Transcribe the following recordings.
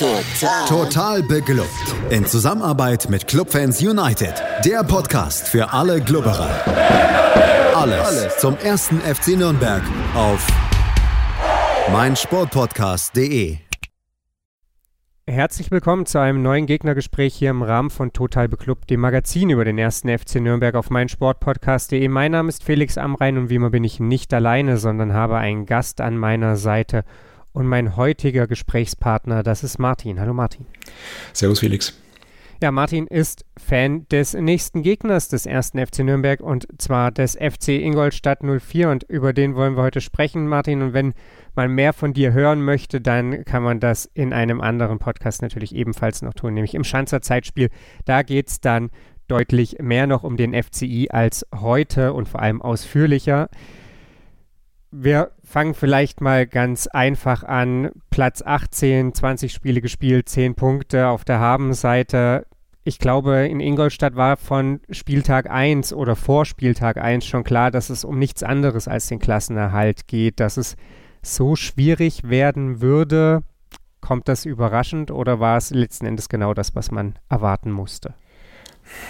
Total. Total beglückt. In Zusammenarbeit mit Clubfans United. Der Podcast für alle Glubberer. Alles, Alles zum ersten FC Nürnberg auf meinsportpodcast.de. Herzlich willkommen zu einem neuen Gegnergespräch hier im Rahmen von Total Beklubbt, dem Magazin über den ersten FC Nürnberg auf meinsportpodcast.de. Mein Name ist Felix Amrein und wie immer bin ich nicht alleine, sondern habe einen Gast an meiner Seite. Und mein heutiger Gesprächspartner, das ist Martin. Hallo Martin. Servus Felix. Ja, Martin ist Fan des nächsten Gegners des ersten FC Nürnberg und zwar des FC Ingolstadt 04 und über den wollen wir heute sprechen, Martin. Und wenn man mehr von dir hören möchte, dann kann man das in einem anderen Podcast natürlich ebenfalls noch tun, nämlich im Schanzer Zeitspiel. Da geht es dann deutlich mehr noch um den FCI als heute und vor allem ausführlicher. Wir fangen vielleicht mal ganz einfach an. Platz 18, 20 Spiele gespielt, 10 Punkte auf der Habenseite. Ich glaube, in Ingolstadt war von Spieltag 1 oder vor Spieltag 1 schon klar, dass es um nichts anderes als den Klassenerhalt geht, dass es so schwierig werden würde. Kommt das überraschend oder war es letzten Endes genau das, was man erwarten musste?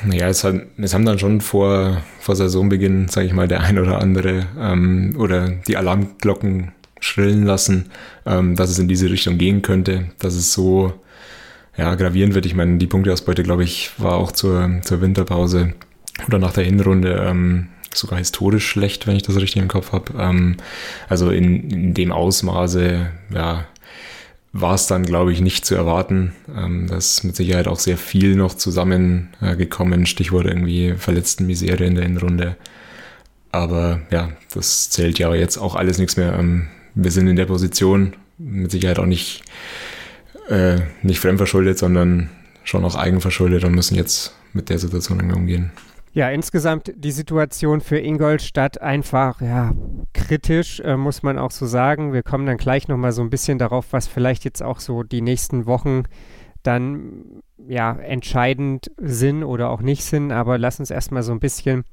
Naja, es, hat, es haben dann schon vor, vor Saisonbeginn, sage ich mal, der ein oder andere ähm, oder die Alarmglocken schrillen lassen, ähm, dass es in diese Richtung gehen könnte, dass es so ja, gravierend wird. Ich meine, die Punkteausbeute, glaube ich, war auch zur, zur Winterpause oder nach der Hinrunde ähm, sogar historisch schlecht, wenn ich das richtig im Kopf habe. Ähm, also in, in dem Ausmaße, ja, war es dann, glaube ich, nicht zu erwarten. Ähm, da ist mit Sicherheit auch sehr viel noch zusammengekommen. Äh, Stichwort irgendwie verletzten Misere in der Innenrunde. Aber ja, das zählt ja jetzt auch alles nichts mehr. Ähm, wir sind in der Position, mit Sicherheit auch nicht, äh, nicht fremdverschuldet, sondern schon auch eigenverschuldet und müssen jetzt mit der Situation umgehen. Ja, insgesamt die Situation für Ingolstadt einfach ja, kritisch, äh, muss man auch so sagen. Wir kommen dann gleich nochmal so ein bisschen darauf, was vielleicht jetzt auch so die nächsten Wochen dann ja entscheidend sind oder auch nicht sind. Aber lass uns erstmal so ein bisschen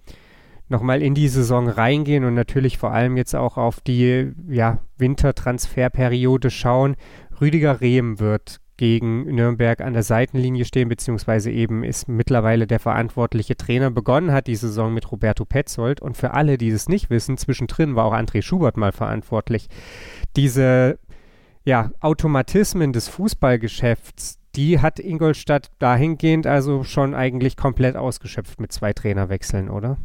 nochmal in die Saison reingehen und natürlich vor allem jetzt auch auf die ja, Wintertransferperiode schauen. Rüdiger Rehm wird gegen Nürnberg an der Seitenlinie stehen, beziehungsweise eben ist mittlerweile der verantwortliche Trainer. Begonnen hat die Saison mit Roberto Petzold und für alle, die es nicht wissen, zwischendrin war auch André Schubert mal verantwortlich. Diese ja, Automatismen des Fußballgeschäfts, die hat Ingolstadt dahingehend also schon eigentlich komplett ausgeschöpft mit zwei Trainerwechseln, oder?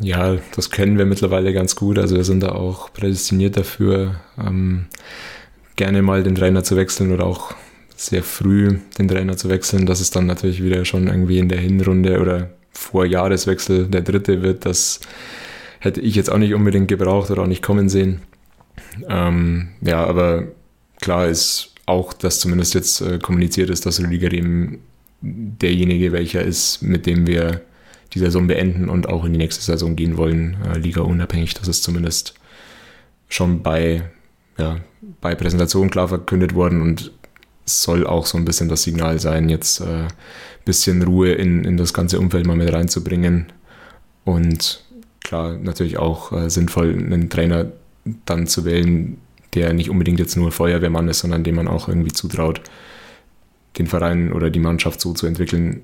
Ja, das kennen wir mittlerweile ganz gut. Also wir sind da auch prädestiniert dafür, ähm, gerne mal den Trainer zu wechseln oder auch sehr früh den Trainer zu wechseln, dass es dann natürlich wieder schon irgendwie in der Hinrunde oder vor Jahreswechsel der dritte wird, das hätte ich jetzt auch nicht unbedingt gebraucht oder auch nicht kommen sehen. Ähm, ja, aber klar ist auch, dass zumindest jetzt äh, kommuniziert ist, dass Rüdiger eben derjenige welcher ist, mit dem wir die Saison beenden und auch in die nächste Saison gehen wollen, äh, Liga unabhängig. Das ist zumindest schon bei, ja, bei Präsentation klar verkündet worden und soll auch so ein bisschen das Signal sein, jetzt ein äh, bisschen Ruhe in, in das ganze Umfeld mal mit reinzubringen. Und klar, natürlich auch äh, sinnvoll, einen Trainer dann zu wählen, der nicht unbedingt jetzt nur Feuerwehrmann ist, sondern dem man auch irgendwie zutraut, den Verein oder die Mannschaft so zu entwickeln,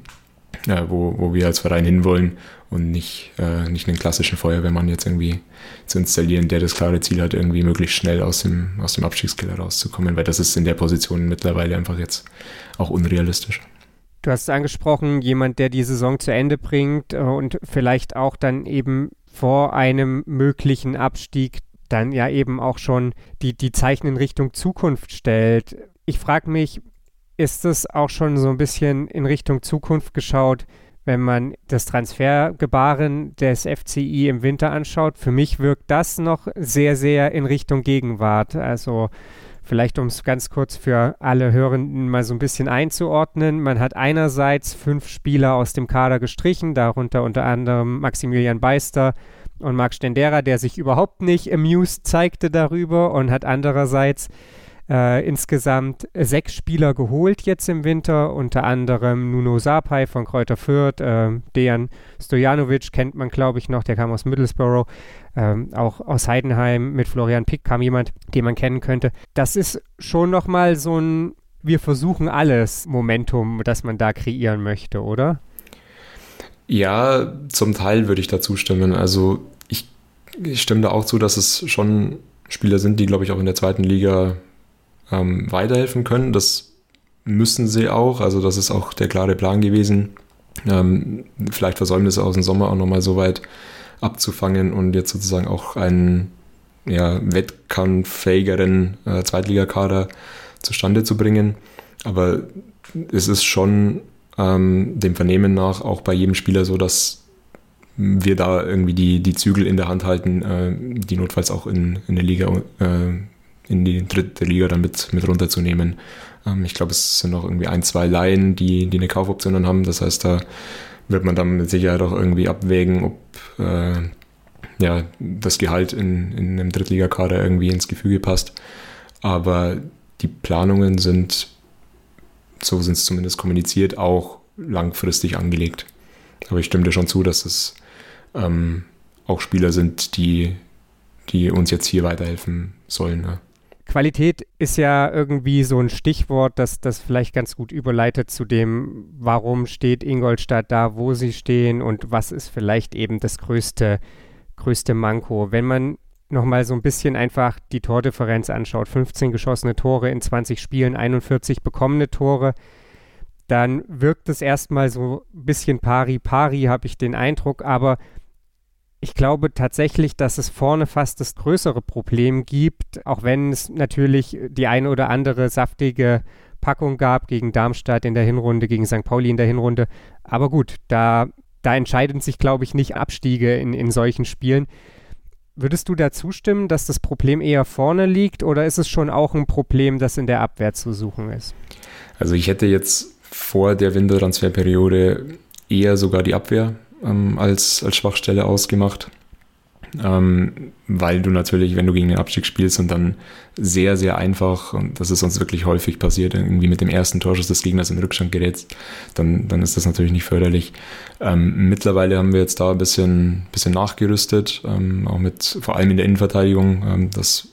äh, wo, wo wir als Verein hinwollen und nicht, äh, nicht einen klassischen Feuerwehrmann jetzt irgendwie zu installieren, der das klare Ziel hat, irgendwie möglichst schnell aus dem, aus dem Abstiegskiller rauszukommen, weil das ist in der Position mittlerweile einfach jetzt auch unrealistisch. Du hast es angesprochen, jemand, der die Saison zu Ende bringt äh, und vielleicht auch dann eben vor einem möglichen Abstieg dann ja eben auch schon die, die Zeichen in Richtung Zukunft stellt. Ich frage mich, ist es auch schon so ein bisschen in Richtung Zukunft geschaut, wenn man das Transfergebaren des FCI im Winter anschaut. Für mich wirkt das noch sehr, sehr in Richtung Gegenwart. Also vielleicht um es ganz kurz für alle Hörenden mal so ein bisschen einzuordnen. Man hat einerseits fünf Spieler aus dem Kader gestrichen, darunter unter anderem Maximilian Beister und Marc Stendera, der sich überhaupt nicht amused zeigte darüber und hat andererseits äh, insgesamt sechs Spieler geholt jetzt im Winter, unter anderem Nuno Sapai von Kräuter Fürth, äh, Dejan Stojanovic kennt man, glaube ich, noch, der kam aus Middlesbrough, ähm, auch aus Heidenheim mit Florian Pick kam jemand, den man kennen könnte. Das ist schon nochmal so ein wir versuchen alles Momentum, das man da kreieren möchte, oder? Ja, zum Teil würde ich da zustimmen. Also ich, ich stimme da auch zu, dass es schon Spieler sind, die, glaube ich, auch in der zweiten Liga ähm, weiterhelfen können. Das müssen sie auch. Also das ist auch der klare Plan gewesen. Ähm, vielleicht Versäumnisse aus dem Sommer auch nochmal so weit abzufangen und jetzt sozusagen auch einen ja, wettkampffähigeren äh, Zweitligakader zustande zu bringen. Aber es ist schon ähm, dem Vernehmen nach auch bei jedem Spieler so, dass wir da irgendwie die, die Zügel in der Hand halten, äh, die notfalls auch in, in der Liga, äh, in die dritte Liga dann mit, mit runterzunehmen. Ähm, ich glaube, es sind noch irgendwie ein, zwei Laien, die, die eine Kaufoption dann haben. Das heißt, da wird man dann mit Sicherheit auch irgendwie abwägen, ob äh, ja, das Gehalt in, in einem Drittligakader irgendwie ins Gefüge passt. Aber die Planungen sind, so sind es zumindest kommuniziert, auch langfristig angelegt. Aber ich stimme dir schon zu, dass es ähm, auch Spieler sind, die, die uns jetzt hier weiterhelfen sollen. Ne? Qualität ist ja irgendwie so ein Stichwort, das das vielleicht ganz gut überleitet zu dem, warum steht Ingolstadt da, wo sie stehen und was ist vielleicht eben das größte, größte Manko. Wenn man nochmal so ein bisschen einfach die Tordifferenz anschaut, 15 geschossene Tore in 20 Spielen, 41 bekommene Tore, dann wirkt es erstmal so ein bisschen pari-pari, habe ich den Eindruck, aber ich glaube tatsächlich, dass es vorne fast das größere Problem gibt, auch wenn es natürlich die eine oder andere saftige Packung gab gegen Darmstadt in der Hinrunde, gegen St. Pauli in der Hinrunde. Aber gut, da, da entscheiden sich, glaube ich, nicht Abstiege in, in solchen Spielen. Würdest du da zustimmen, dass das Problem eher vorne liegt oder ist es schon auch ein Problem, das in der Abwehr zu suchen ist? Also ich hätte jetzt vor der Wintertransferperiode eher sogar die Abwehr ähm, als, als Schwachstelle ausgemacht. Ähm, weil du natürlich, wenn du gegen den Abstieg spielst und dann sehr, sehr einfach, und das ist uns wirklich häufig passiert, irgendwie mit dem ersten Torschuss des Gegners in Rückstand gerätst, dann, dann ist das natürlich nicht förderlich. Ähm, mittlerweile haben wir jetzt da ein bisschen, bisschen nachgerüstet, ähm, auch mit, vor allem in der Innenverteidigung, ähm, das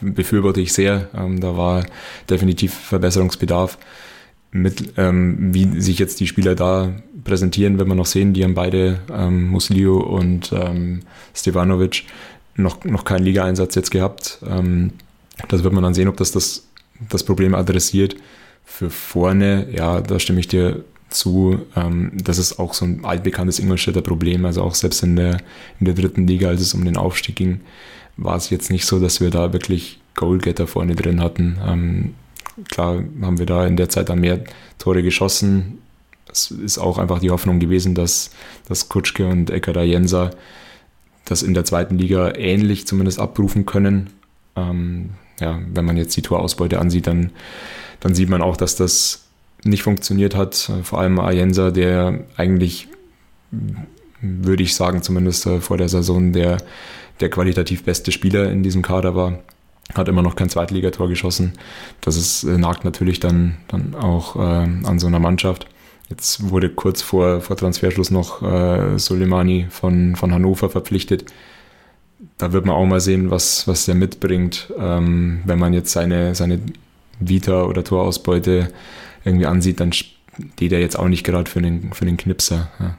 befürworte ich sehr, ähm, da war definitiv Verbesserungsbedarf mit, ähm, wie sich jetzt die Spieler da präsentieren, wenn wir noch sehen, die haben beide, ähm, Muslio und ähm, Stevanovic, noch, noch keinen Ligaeinsatz jetzt gehabt. Ähm, das wird man dann sehen, ob das, das das Problem adressiert. Für vorne, ja, da stimme ich dir zu. Ähm, das ist auch so ein altbekanntes Ingolstädter Problem. Also auch selbst in der, in der dritten Liga, als es um den Aufstieg ging, war es jetzt nicht so, dass wir da wirklich Goalgetter vorne drin hatten. Ähm, Klar haben wir da in der Zeit dann mehr Tore geschossen. Es ist auch einfach die Hoffnung gewesen, dass, dass Kutschke und Ekada Jensa das in der zweiten Liga ähnlich zumindest abrufen können. Ähm, ja, wenn man jetzt die Torausbeute ansieht, dann, dann sieht man auch, dass das nicht funktioniert hat. Vor allem Ayensa, der eigentlich, würde ich sagen, zumindest äh, vor der Saison der, der qualitativ beste Spieler in diesem Kader war hat immer noch kein Zweitligator geschossen. Das ist, äh, nagt natürlich dann, dann auch äh, an so einer Mannschaft. Jetzt wurde kurz vor, vor Transferschluss noch äh, Soleimani von, von Hannover verpflichtet. Da wird man auch mal sehen, was, was der mitbringt, ähm, wenn man jetzt seine, seine Vita oder Torausbeute irgendwie ansieht, dann steht er jetzt auch nicht gerade für den, für den Knipser. Ja.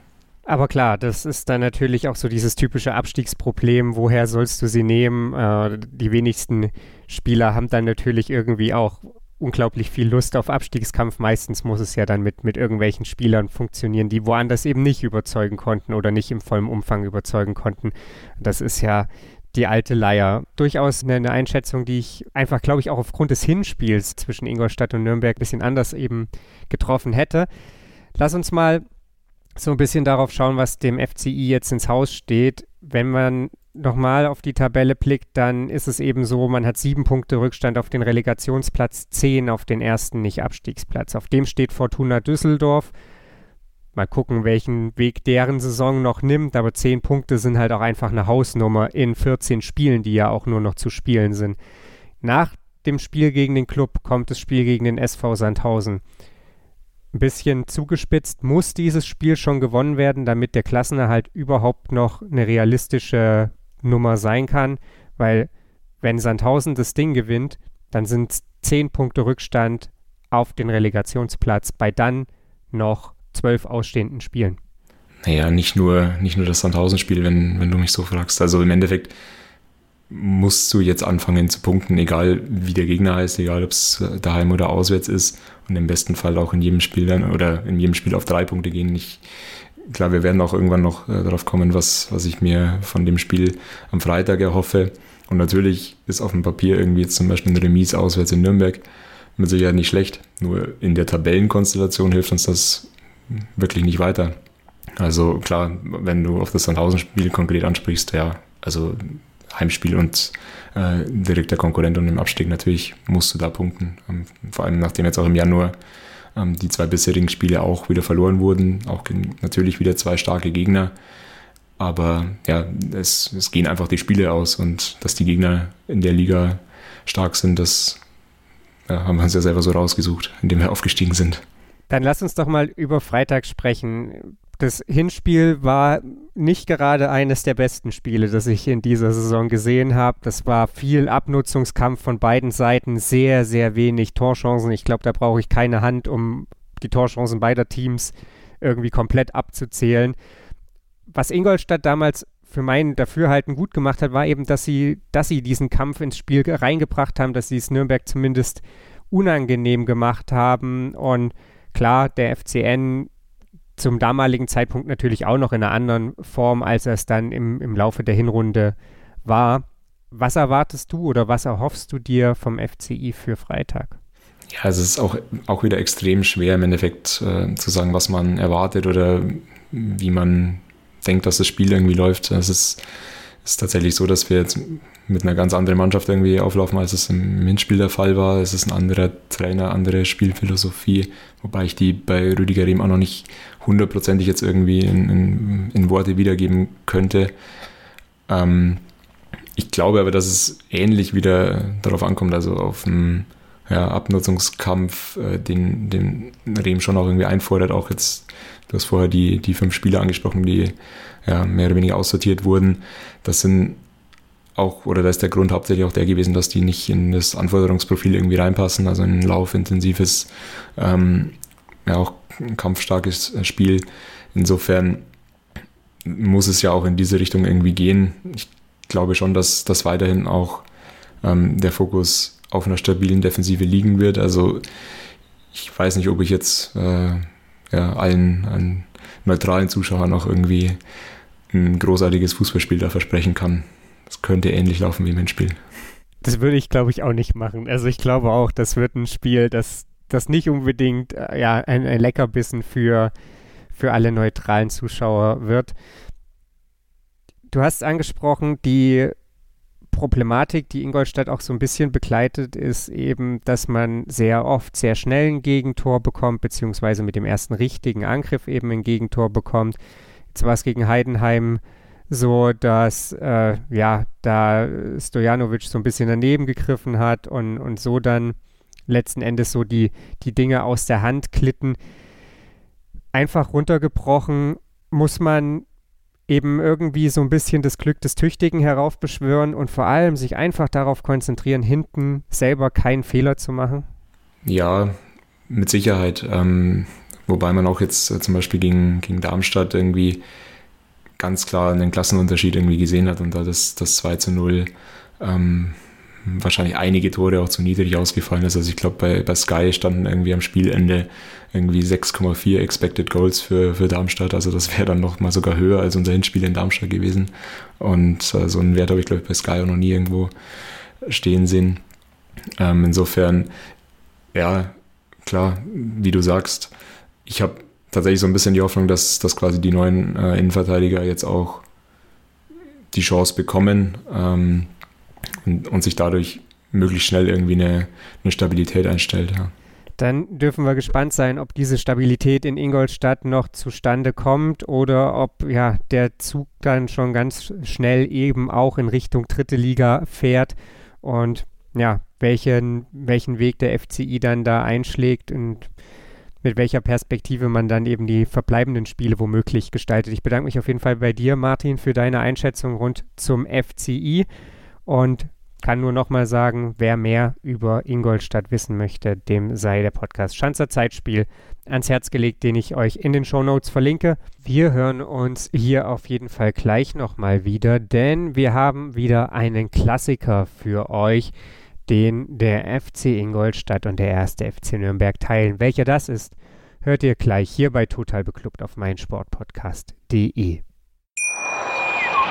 Aber klar, das ist dann natürlich auch so dieses typische Abstiegsproblem. Woher sollst du sie nehmen? Äh, die wenigsten Spieler haben dann natürlich irgendwie auch unglaublich viel Lust auf Abstiegskampf. Meistens muss es ja dann mit, mit irgendwelchen Spielern funktionieren, die woanders eben nicht überzeugen konnten oder nicht im vollen Umfang überzeugen konnten. Das ist ja die alte Leier. Durchaus eine, eine Einschätzung, die ich einfach, glaube ich, auch aufgrund des Hinspiels zwischen Ingolstadt und Nürnberg ein bisschen anders eben getroffen hätte. Lass uns mal so ein bisschen darauf schauen, was dem FCI jetzt ins Haus steht. Wenn man nochmal auf die Tabelle blickt, dann ist es eben so, man hat sieben Punkte Rückstand auf den Relegationsplatz, zehn auf den ersten Nicht-Abstiegsplatz. Auf dem steht Fortuna Düsseldorf. Mal gucken, welchen Weg deren Saison noch nimmt, aber zehn Punkte sind halt auch einfach eine Hausnummer in 14 Spielen, die ja auch nur noch zu spielen sind. Nach dem Spiel gegen den Club kommt das Spiel gegen den SV Sandhausen ein bisschen zugespitzt, muss dieses Spiel schon gewonnen werden, damit der Klassenerhalt überhaupt noch eine realistische Nummer sein kann, weil wenn Sandhausen das Ding gewinnt, dann sind es zehn Punkte Rückstand auf den Relegationsplatz bei dann noch zwölf ausstehenden Spielen. Naja, nicht nur, nicht nur das Sandhausen-Spiel, wenn, wenn du mich so fragst. Also im Endeffekt musst du jetzt anfangen zu punkten, egal wie der Gegner heißt, egal ob es daheim oder auswärts ist und im besten Fall auch in jedem Spiel dann oder in jedem Spiel auf drei Punkte gehen. Ich, klar, wir werden auch irgendwann noch äh, darauf kommen, was, was ich mir von dem Spiel am Freitag erhoffe. Und natürlich ist auf dem Papier irgendwie jetzt zum Beispiel ein Remis auswärts in Nürnberg mit Sicherheit nicht schlecht. Nur in der Tabellenkonstellation hilft uns das wirklich nicht weiter. Also klar, wenn du auf das Sandhausen-Spiel konkret ansprichst, ja, also Heimspiel und äh, direkter Konkurrent und im Abstieg natürlich musst du da punkten. Ähm, vor allem nachdem jetzt auch im Januar ähm, die zwei bisherigen Spiele auch wieder verloren wurden, auch natürlich wieder zwei starke Gegner. Aber ja, es, es gehen einfach die Spiele aus und dass die Gegner in der Liga stark sind, das ja, haben wir uns ja selber so rausgesucht, indem wir aufgestiegen sind. Dann lass uns doch mal über Freitag sprechen. Das Hinspiel war nicht gerade eines der besten Spiele, das ich in dieser Saison gesehen habe. Das war viel Abnutzungskampf von beiden Seiten, sehr, sehr wenig Torchancen. Ich glaube, da brauche ich keine Hand, um die Torchancen beider Teams irgendwie komplett abzuzählen. Was Ingolstadt damals für mein Dafürhalten gut gemacht hat, war eben, dass sie, dass sie diesen Kampf ins Spiel reingebracht haben, dass sie es Nürnberg zumindest unangenehm gemacht haben. Und klar, der FCN zum damaligen Zeitpunkt natürlich auch noch in einer anderen Form, als es dann im, im Laufe der Hinrunde war. Was erwartest du oder was erhoffst du dir vom FCI für Freitag? Ja, es ist auch, auch wieder extrem schwer im Endeffekt äh, zu sagen, was man erwartet oder wie man denkt, dass das Spiel irgendwie läuft. Es ist, ist tatsächlich so, dass wir jetzt mit einer ganz anderen Mannschaft irgendwie auflaufen, als es im Hinspiel der Fall war. Es ist ein anderer Trainer, andere Spielphilosophie, wobei ich die bei Rüdiger Rehm auch noch nicht hundertprozentig jetzt irgendwie in, in, in Worte wiedergeben könnte. Ähm, ich glaube aber, dass es ähnlich wieder darauf ankommt, also auf einen ja, Abnutzungskampf, äh, den, den Rehm schon auch irgendwie einfordert. Auch jetzt, du hast vorher die, die fünf Spieler angesprochen, die ja, mehr oder weniger aussortiert wurden. Das sind auch, oder da ist der Grund hauptsächlich auch der gewesen, dass die nicht in das Anforderungsprofil irgendwie reinpassen, also ein laufintensives, ähm, ja auch ein kampfstarkes Spiel. Insofern muss es ja auch in diese Richtung irgendwie gehen. Ich glaube schon, dass, dass weiterhin auch ähm, der Fokus auf einer stabilen Defensive liegen wird. Also ich weiß nicht, ob ich jetzt äh, ja, allen, allen neutralen Zuschauern auch irgendwie ein großartiges Fußballspiel da versprechen kann. Das könnte ähnlich laufen wie im Hinspiel. Das würde ich, glaube ich, auch nicht machen. Also ich glaube auch, das wird ein Spiel, das, das nicht unbedingt äh, ja, ein, ein Leckerbissen für, für alle neutralen Zuschauer wird. Du hast angesprochen, die Problematik, die Ingolstadt auch so ein bisschen begleitet, ist eben, dass man sehr oft sehr schnell ein Gegentor bekommt, beziehungsweise mit dem ersten richtigen Angriff eben ein Gegentor bekommt. Jetzt war es gegen Heidenheim so, dass äh, ja, da Stojanovic so ein bisschen daneben gegriffen hat und, und so dann letzten Endes so die, die Dinge aus der Hand klitten. Einfach runtergebrochen muss man eben irgendwie so ein bisschen das Glück des Tüchtigen heraufbeschwören und vor allem sich einfach darauf konzentrieren, hinten selber keinen Fehler zu machen? Ja, mit Sicherheit. Ähm, wobei man auch jetzt äh, zum Beispiel gegen, gegen Darmstadt irgendwie ganz klar einen Klassenunterschied irgendwie gesehen hat und da das, das 2 zu 0 ähm, wahrscheinlich einige Tore auch zu niedrig ausgefallen ist. Also ich glaube, bei, bei Sky standen irgendwie am Spielende irgendwie 6,4 Expected Goals für, für Darmstadt. Also das wäre dann noch mal sogar höher als unser Hinspiel in Darmstadt gewesen. Und äh, so einen Wert habe ich, glaube ich, bei Sky auch noch nie irgendwo stehen sehen. Ähm, insofern, ja, klar, wie du sagst, ich habe tatsächlich so ein bisschen die Hoffnung, dass, dass quasi die neuen äh, Innenverteidiger jetzt auch die Chance bekommen ähm, und, und, sich dadurch möglichst schnell irgendwie eine, eine Stabilität einstellt. Ja. Dann dürfen wir gespannt sein, ob diese Stabilität in Ingolstadt noch zustande kommt oder ob ja der Zug dann schon ganz schnell eben auch in Richtung dritte Liga fährt und ja, welchen, welchen Weg der FCI dann da einschlägt und mit welcher Perspektive man dann eben die verbleibenden Spiele womöglich gestaltet. Ich bedanke mich auf jeden Fall bei dir, Martin, für deine Einschätzung rund zum FCI und kann nur nochmal sagen, wer mehr über Ingolstadt wissen möchte, dem sei der Podcast Schanzer Zeitspiel ans Herz gelegt, den ich euch in den Show Notes verlinke. Wir hören uns hier auf jeden Fall gleich nochmal wieder, denn wir haben wieder einen Klassiker für euch, den der FC Ingolstadt und der erste FC Nürnberg teilen. Welcher das ist, hört ihr gleich hier bei Total Beklubbt auf meinsportpodcast.de.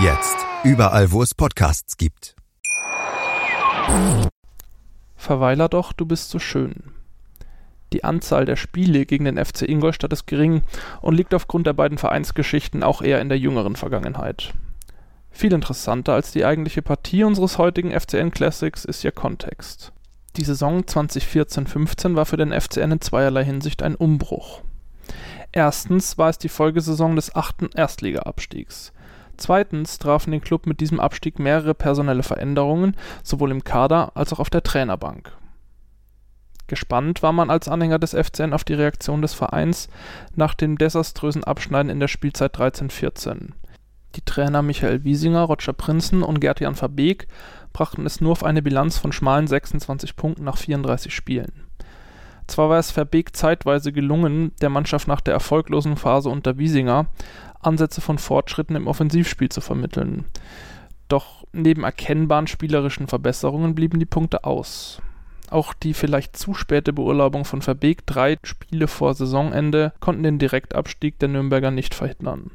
Jetzt. Überall, wo es Podcasts gibt. Verweiler doch, du bist so schön. Die Anzahl der Spiele gegen den FC Ingolstadt ist gering und liegt aufgrund der beiden Vereinsgeschichten auch eher in der jüngeren Vergangenheit. Viel interessanter als die eigentliche Partie unseres heutigen FCN Classics ist ihr Kontext. Die Saison 2014-15 war für den FCN in zweierlei Hinsicht ein Umbruch. Erstens war es die Folgesaison des achten Erstligaabstiegs. Zweitens trafen den Klub mit diesem Abstieg mehrere personelle Veränderungen, sowohl im Kader als auch auf der Trainerbank. Gespannt war man als Anhänger des FCN auf die Reaktion des Vereins nach dem desaströsen Abschneiden in der Spielzeit 13-14. Die Trainer Michael Wiesinger, Roger Prinzen und Gerd-Jan Verbeek brachten es nur auf eine Bilanz von schmalen 26 Punkten nach 34 Spielen. Zwar war es Verbeek zeitweise gelungen, der Mannschaft nach der erfolglosen Phase unter Wiesinger Ansätze von Fortschritten im Offensivspiel zu vermitteln. Doch neben erkennbaren spielerischen Verbesserungen blieben die Punkte aus. Auch die vielleicht zu späte Beurlaubung von Verbeek drei Spiele vor Saisonende konnten den Direktabstieg der Nürnberger nicht verhindern.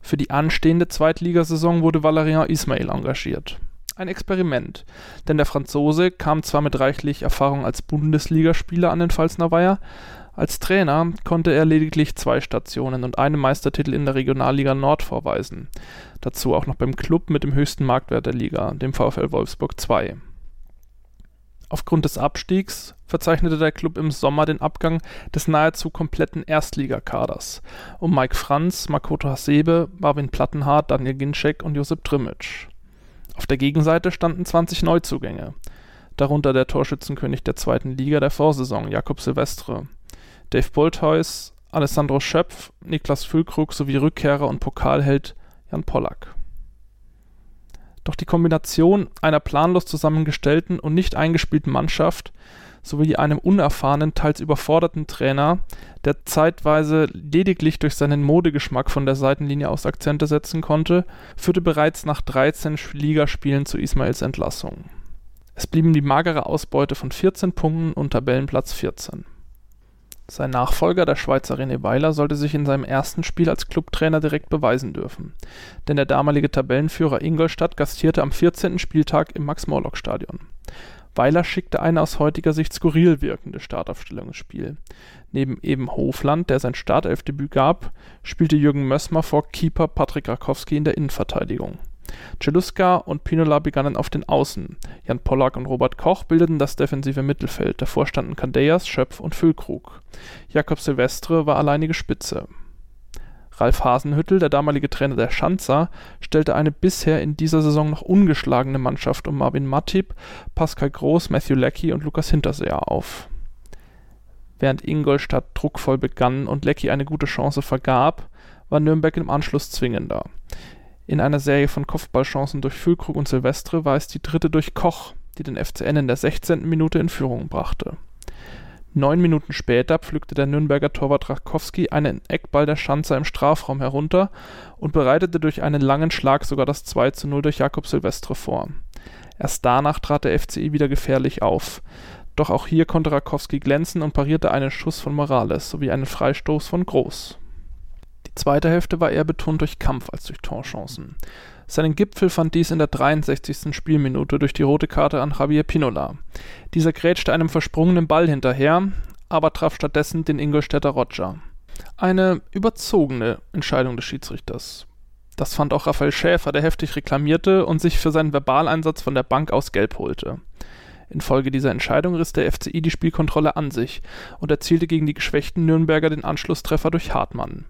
Für die anstehende Zweitligasaison wurde Valerian Ismail engagiert. Ein Experiment, denn der Franzose kam zwar mit reichlich Erfahrung als Bundesligaspieler an den Pfalzner Weiher, als Trainer konnte er lediglich zwei Stationen und einen Meistertitel in der Regionalliga Nord vorweisen, dazu auch noch beim Klub mit dem höchsten Marktwert der Liga, dem VfL Wolfsburg II. Aufgrund des Abstiegs verzeichnete der Klub im Sommer den Abgang des nahezu kompletten Erstligakaders um Mike Franz, Makoto Hasebe, Marvin Plattenhardt, Daniel Ginczek und Josip Trimic. Auf der Gegenseite standen 20 Neuzugänge, darunter der Torschützenkönig der zweiten Liga der Vorsaison, Jakob Silvestre, Dave Bolthuis, Alessandro Schöpf, Niklas Füllkrug sowie Rückkehrer und Pokalheld Jan Pollack. Doch die Kombination einer planlos zusammengestellten und nicht eingespielten Mannschaft sowie einem unerfahrenen, teils überforderten Trainer, der zeitweise lediglich durch seinen Modegeschmack von der Seitenlinie aus Akzente setzen konnte, führte bereits nach 13 Ligaspielen zu Ismails Entlassung. Es blieben die magere Ausbeute von 14 Punkten und Tabellenplatz 14. Sein Nachfolger, der Schweizer René Weiler, sollte sich in seinem ersten Spiel als Clubtrainer direkt beweisen dürfen, denn der damalige Tabellenführer Ingolstadt gastierte am 14. Spieltag im Max-Morlock-Stadion. Weiler schickte eine aus heutiger Sicht skurril wirkende Startaufstellung ins Spiel. Neben eben Hofland, der sein Startelfdebüt gab, spielte Jürgen Mössmer vor Keeper Patrick Rakowski in der Innenverteidigung Celuska und Pinola begannen auf den Außen, Jan Pollack und Robert Koch bildeten das defensive Mittelfeld, davor standen Candeias, Schöpf und Füllkrug. Jakob Silvestre war alleinige Spitze. Ralf Hasenhüttel, der damalige Trainer der Schanzer, stellte eine bisher in dieser Saison noch ungeschlagene Mannschaft um Marvin Matip, Pascal Groß, Matthew Leckie und Lukas Hinterseher auf. Während Ingolstadt druckvoll begann und Leckie eine gute Chance vergab, war Nürnberg im Anschluss zwingender. In einer Serie von Kopfballchancen durch Füllkrug und Silvestre war es die dritte durch Koch, die den FCN in der 16. Minute in Führung brachte. Neun Minuten später pflückte der Nürnberger Torwart Rakowski einen Eckball der Schanzer im Strafraum herunter und bereitete durch einen langen Schlag sogar das 2 zu 0 durch Jakob Silvestre vor. Erst danach trat der FCI wieder gefährlich auf. Doch auch hier konnte Rakowski glänzen und parierte einen Schuss von Morales sowie einen Freistoß von Groß zweite Hälfte war eher betont durch Kampf als durch Torchancen. Seinen Gipfel fand dies in der 63. Spielminute durch die rote Karte an Javier Pinola. Dieser grätschte einem versprungenen Ball hinterher, aber traf stattdessen den Ingolstädter Roger. Eine überzogene Entscheidung des Schiedsrichters. Das fand auch Raphael Schäfer, der heftig reklamierte und sich für seinen Verbaleinsatz von der Bank aus Gelb holte. Infolge dieser Entscheidung riss der FCI die Spielkontrolle an sich und erzielte gegen die geschwächten Nürnberger den Anschlusstreffer durch Hartmann.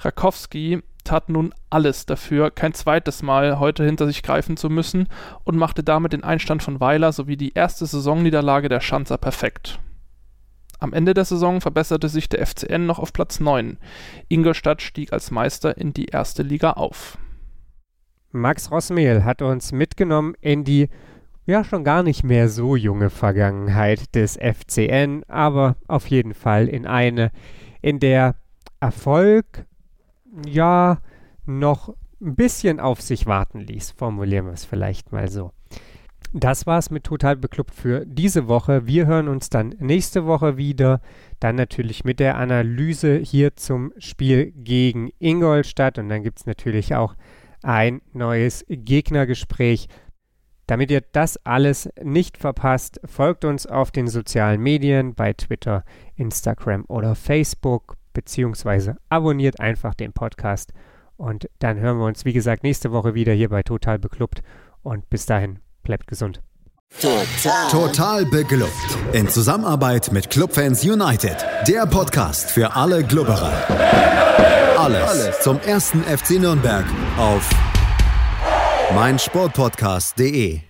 Rakowski tat nun alles dafür, kein zweites Mal heute hinter sich greifen zu müssen und machte damit den Einstand von Weiler sowie die erste Saisonniederlage der Schanzer perfekt. Am Ende der Saison verbesserte sich der FCN noch auf Platz 9. Ingolstadt stieg als Meister in die erste Liga auf. Max Rossmehl hat uns mitgenommen in die ja schon gar nicht mehr so junge Vergangenheit des FCN, aber auf jeden Fall in eine, in der Erfolg ja noch ein bisschen auf sich warten ließ, formulieren wir es vielleicht mal so. Das war's mit Total Beklubbt für diese Woche. Wir hören uns dann nächste Woche wieder. Dann natürlich mit der Analyse hier zum Spiel gegen Ingolstadt. Und dann gibt es natürlich auch ein neues Gegnergespräch. Damit ihr das alles nicht verpasst, folgt uns auf den sozialen Medien bei Twitter, Instagram oder Facebook, beziehungsweise abonniert einfach den Podcast. Und dann hören wir uns, wie gesagt, nächste Woche wieder hier bei Total Beklubbt. Und bis dahin, bleibt gesund. Total. Total beglückt. In Zusammenarbeit mit Clubfans United. Der Podcast für alle Glubberer. Alles, Alles zum ersten FC Nürnberg auf meinsportpodcast.de